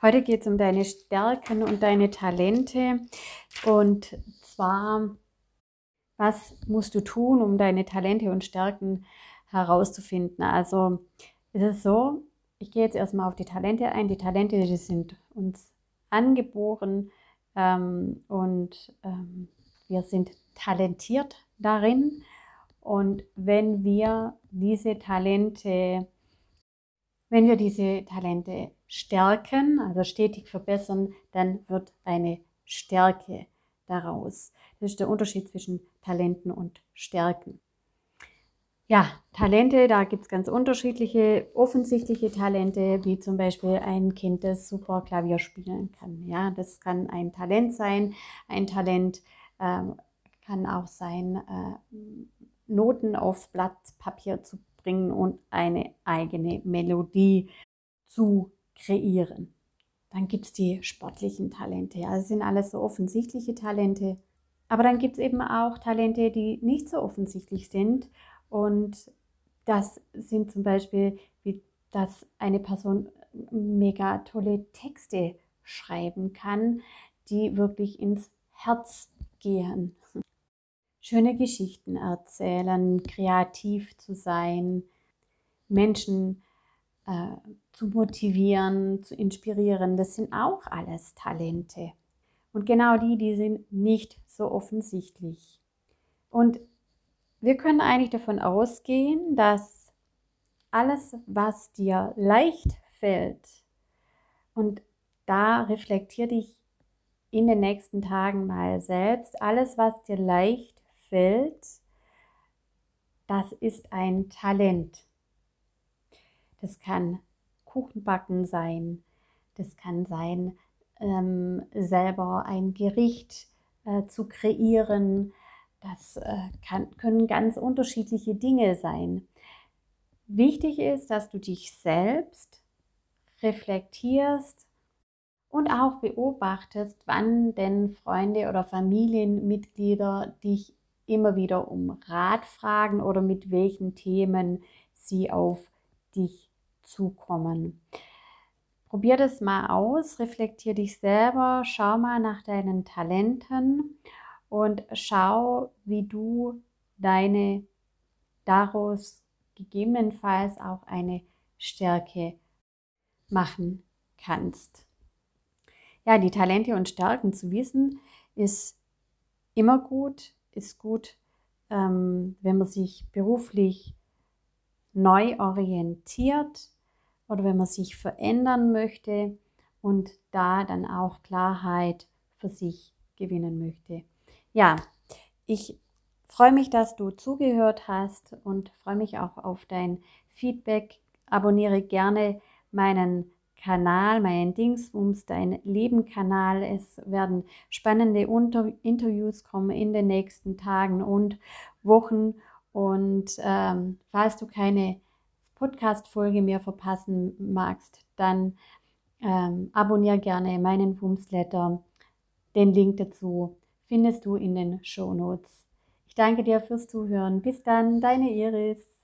Heute geht es um deine Stärken und deine Talente. Und zwar, was musst du tun, um deine Talente und Stärken herauszufinden? Also es ist so, ich gehe jetzt erstmal auf die Talente ein. Die Talente, die sind uns angeboren ähm, und ähm, wir sind talentiert darin. Und wenn wir diese Talente, wenn wir diese Talente stärken, also stetig verbessern, dann wird eine Stärke daraus. Das ist der Unterschied zwischen Talenten und Stärken. Ja, Talente, da gibt es ganz unterschiedliche, offensichtliche Talente, wie zum Beispiel ein Kind, das super Klavier spielen kann. Ja, das kann ein Talent sein. Ein Talent äh, kann auch sein, äh, Noten aufs Blatt Papier zu bringen und eine eigene Melodie zu kreieren. Dann gibt es die sportlichen Talente. Also sind alles so offensichtliche Talente. Aber dann gibt es eben auch Talente, die nicht so offensichtlich sind und das sind zum Beispiel, wie dass eine Person mega tolle Texte schreiben kann, die wirklich ins Herz gehen. Schöne Geschichten erzählen, kreativ zu sein, Menschen äh, zu motivieren, zu inspirieren, das sind auch alles Talente. Und genau die, die sind nicht so offensichtlich. Und wir können eigentlich davon ausgehen, dass alles, was dir leicht fällt, und da reflektier dich in den nächsten Tagen mal selbst, alles, was dir leicht fällt, das ist ein Talent. Das kann Kuchenbacken sein, das kann sein, ähm, selber ein Gericht äh, zu kreieren, das äh, kann, können ganz unterschiedliche Dinge sein. Wichtig ist, dass du dich selbst reflektierst und auch beobachtest, wann denn Freunde oder Familienmitglieder dich immer wieder um Rat fragen oder mit welchen Themen sie auf dich zukommen. Probier das mal aus, reflektier dich selber, schau mal nach deinen Talenten und schau, wie du deine daraus gegebenenfalls auch eine Stärke machen kannst. Ja, die Talente und Stärken zu wissen, ist immer gut, ist gut, ähm, wenn man sich beruflich neu orientiert oder wenn man sich verändern möchte und da dann auch Klarheit für sich gewinnen möchte ja, ich freue mich, dass du zugehört hast und freue mich auch auf dein Feedback. Abonniere gerne meinen Kanal, meinen Dingsbums, dein Leben-Kanal. Es werden spannende Unter Interviews kommen in den nächsten Tagen und Wochen. Und ähm, falls du keine Podcast-Folge mehr verpassen magst, dann ähm, abonniere gerne meinen Wumsletter. Den Link dazu findest du in den Show Notes. Ich danke dir fürs Zuhören. Bis dann, deine Iris.